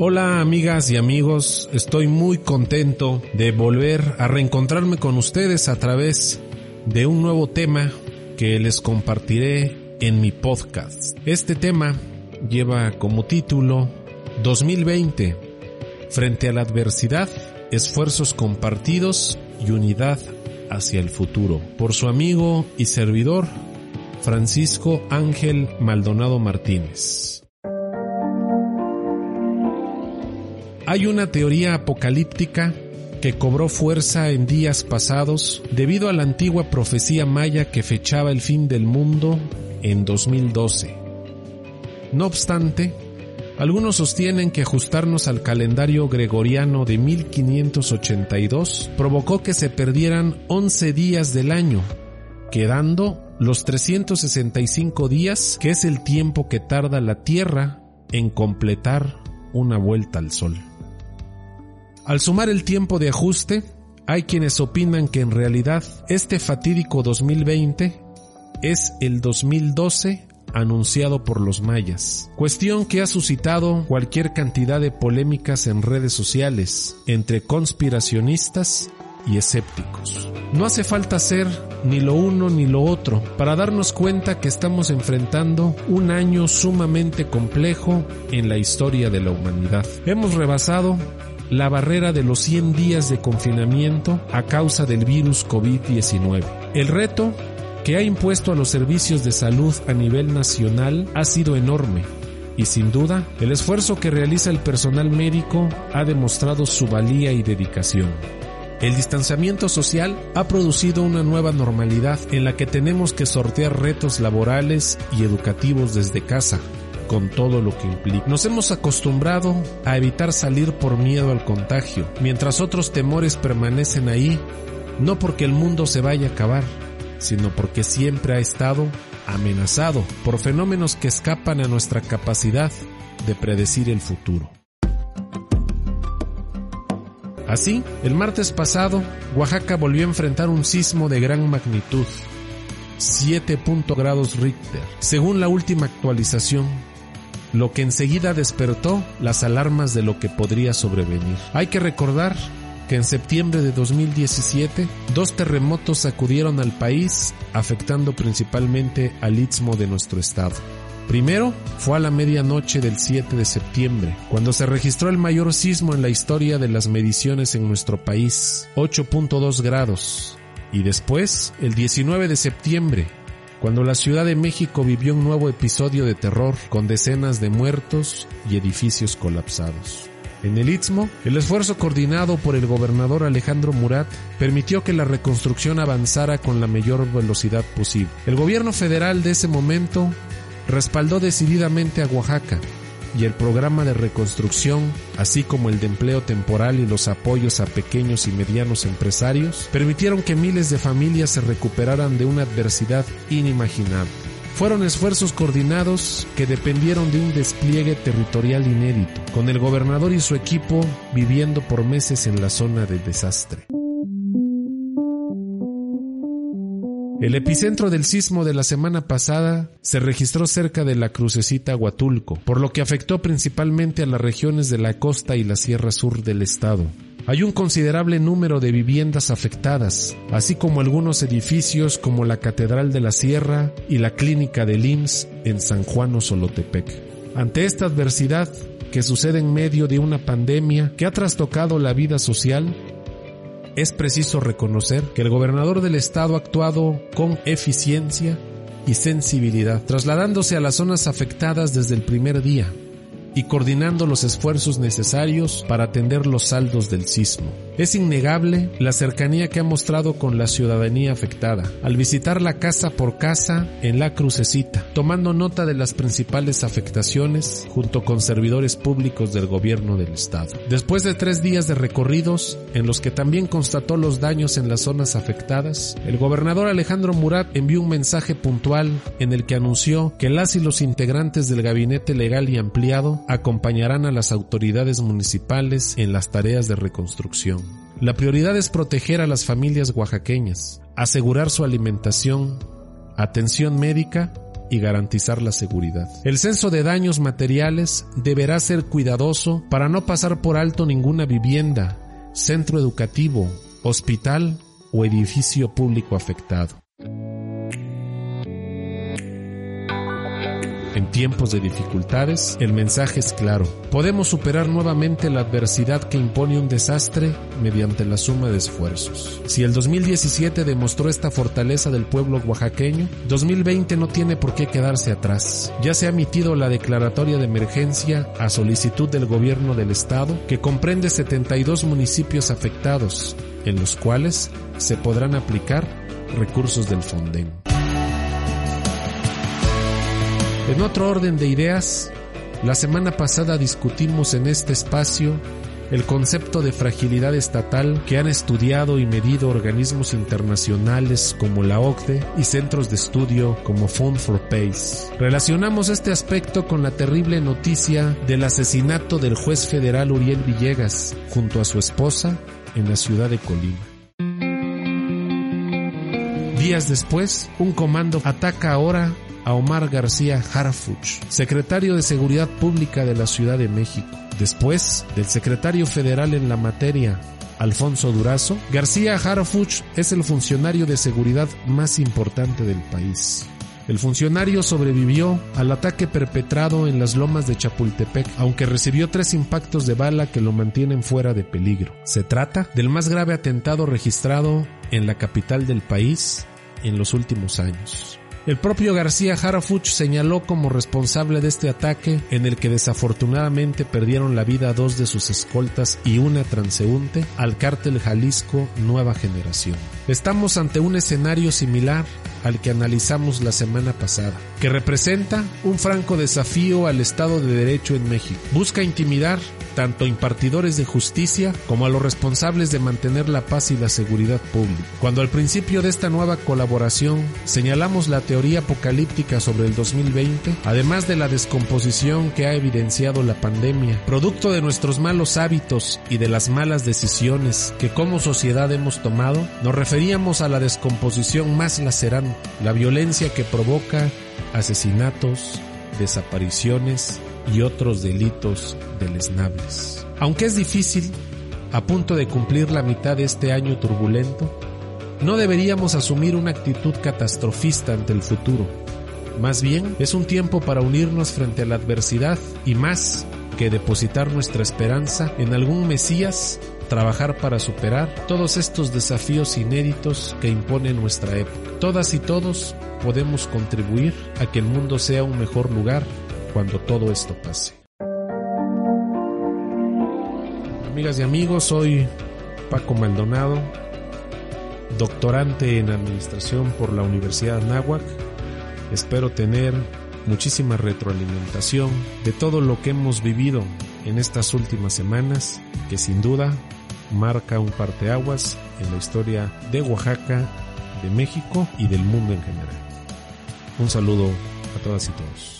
Hola amigas y amigos, estoy muy contento de volver a reencontrarme con ustedes a través de un nuevo tema que les compartiré en mi podcast. Este tema lleva como título 2020, frente a la adversidad, esfuerzos compartidos y unidad hacia el futuro, por su amigo y servidor Francisco Ángel Maldonado Martínez. Hay una teoría apocalíptica que cobró fuerza en días pasados debido a la antigua profecía maya que fechaba el fin del mundo en 2012. No obstante, algunos sostienen que ajustarnos al calendario gregoriano de 1582 provocó que se perdieran 11 días del año, quedando los 365 días que es el tiempo que tarda la Tierra en completar una vuelta al Sol. Al sumar el tiempo de ajuste, hay quienes opinan que en realidad este fatídico 2020 es el 2012 anunciado por los mayas, cuestión que ha suscitado cualquier cantidad de polémicas en redes sociales entre conspiracionistas y escépticos. No hace falta ser ni lo uno ni lo otro para darnos cuenta que estamos enfrentando un año sumamente complejo en la historia de la humanidad. Hemos rebasado la barrera de los 100 días de confinamiento a causa del virus COVID-19. El reto que ha impuesto a los servicios de salud a nivel nacional ha sido enorme y sin duda el esfuerzo que realiza el personal médico ha demostrado su valía y dedicación. El distanciamiento social ha producido una nueva normalidad en la que tenemos que sortear retos laborales y educativos desde casa, con todo lo que implica. Nos hemos acostumbrado a evitar salir por miedo al contagio, mientras otros temores permanecen ahí, no porque el mundo se vaya a acabar, sino porque siempre ha estado amenazado por fenómenos que escapan a nuestra capacidad de predecir el futuro. Así, el martes pasado, Oaxaca volvió a enfrentar un sismo de gran magnitud, 7. grados Richter, según la última actualización lo que enseguida despertó las alarmas de lo que podría sobrevenir. Hay que recordar que en septiembre de 2017 dos terremotos sacudieron al país, afectando principalmente al istmo de nuestro estado. Primero fue a la medianoche del 7 de septiembre, cuando se registró el mayor sismo en la historia de las mediciones en nuestro país, 8.2 grados. Y después, el 19 de septiembre, cuando la Ciudad de México vivió un nuevo episodio de terror con decenas de muertos y edificios colapsados. En el Istmo, el esfuerzo coordinado por el gobernador Alejandro Murat permitió que la reconstrucción avanzara con la mayor velocidad posible. El gobierno federal de ese momento respaldó decididamente a Oaxaca, y el programa de reconstrucción, así como el de empleo temporal y los apoyos a pequeños y medianos empresarios, permitieron que miles de familias se recuperaran de una adversidad inimaginable. Fueron esfuerzos coordinados que dependieron de un despliegue territorial inédito, con el gobernador y su equipo viviendo por meses en la zona de desastre. El epicentro del sismo de la semana pasada se registró cerca de la crucecita Huatulco, por lo que afectó principalmente a las regiones de la costa y la sierra sur del estado. Hay un considerable número de viviendas afectadas, así como algunos edificios como la Catedral de la Sierra y la Clínica del IMSS en San Juan o Solotepec. Ante esta adversidad, que sucede en medio de una pandemia que ha trastocado la vida social, es preciso reconocer que el gobernador del estado ha actuado con eficiencia y sensibilidad, trasladándose a las zonas afectadas desde el primer día, y coordinando los esfuerzos necesarios para atender los saldos del sismo. Es innegable la cercanía que ha mostrado con la ciudadanía afectada al visitar la casa por casa en la crucecita, tomando nota de las principales afectaciones junto con servidores públicos del gobierno del estado. Después de tres días de recorridos, en los que también constató los daños en las zonas afectadas, el gobernador Alejandro Murat envió un mensaje puntual en el que anunció que las y los integrantes del gabinete legal y ampliado acompañarán a las autoridades municipales en las tareas de reconstrucción. La prioridad es proteger a las familias oaxaqueñas, asegurar su alimentación, atención médica y garantizar la seguridad. El censo de daños materiales deberá ser cuidadoso para no pasar por alto ninguna vivienda, centro educativo, hospital o edificio público afectado. En tiempos de dificultades, el mensaje es claro. Podemos superar nuevamente la adversidad que impone un desastre mediante la suma de esfuerzos. Si el 2017 demostró esta fortaleza del pueblo oaxaqueño, 2020 no tiene por qué quedarse atrás. Ya se ha emitido la declaratoria de emergencia a solicitud del gobierno del estado, que comprende 72 municipios afectados, en los cuales se podrán aplicar recursos del Fonden. En otro orden de ideas, la semana pasada discutimos en este espacio el concepto de fragilidad estatal que han estudiado y medido organismos internacionales como la OCDE y centros de estudio como Fund for Peace. Relacionamos este aspecto con la terrible noticia del asesinato del juez federal Uriel Villegas junto a su esposa en la ciudad de Colima. Días después, un comando ataca ahora a Omar García Harfuch, secretario de Seguridad Pública de la Ciudad de México. Después del secretario federal en la materia, Alfonso Durazo, García Harfuch es el funcionario de seguridad más importante del país. El funcionario sobrevivió al ataque perpetrado en las lomas de Chapultepec, aunque recibió tres impactos de bala que lo mantienen fuera de peligro. Se trata del más grave atentado registrado en la capital del país en los últimos años. El propio García Harafuch señaló como responsable de este ataque en el que desafortunadamente perdieron la vida dos de sus escoltas y una transeúnte al cártel Jalisco Nueva Generación. Estamos ante un escenario similar al que analizamos la semana pasada, que representa un franco desafío al Estado de Derecho en México. Busca intimidar tanto impartidores de justicia como a los responsables de mantener la paz y la seguridad pública. Cuando al principio de esta nueva colaboración señalamos la teoría apocalíptica sobre el 2020, además de la descomposición que ha evidenciado la pandemia, producto de nuestros malos hábitos y de las malas decisiones que como sociedad hemos tomado, nos referíamos a la descomposición más lacerante, la violencia que provoca asesinatos, desapariciones, y otros delitos deleznables. Aunque es difícil, a punto de cumplir la mitad de este año turbulento, no deberíamos asumir una actitud catastrofista ante el futuro. Más bien, es un tiempo para unirnos frente a la adversidad y más que depositar nuestra esperanza en algún Mesías, trabajar para superar todos estos desafíos inéditos que impone nuestra época. Todas y todos podemos contribuir a que el mundo sea un mejor lugar cuando todo esto pase. Amigas y amigos, soy Paco Maldonado, doctorante en Administración por la Universidad Náhuac. Espero tener muchísima retroalimentación de todo lo que hemos vivido en estas últimas semanas, que sin duda marca un parteaguas en la historia de Oaxaca, de México y del mundo en general. Un saludo a todas y todos.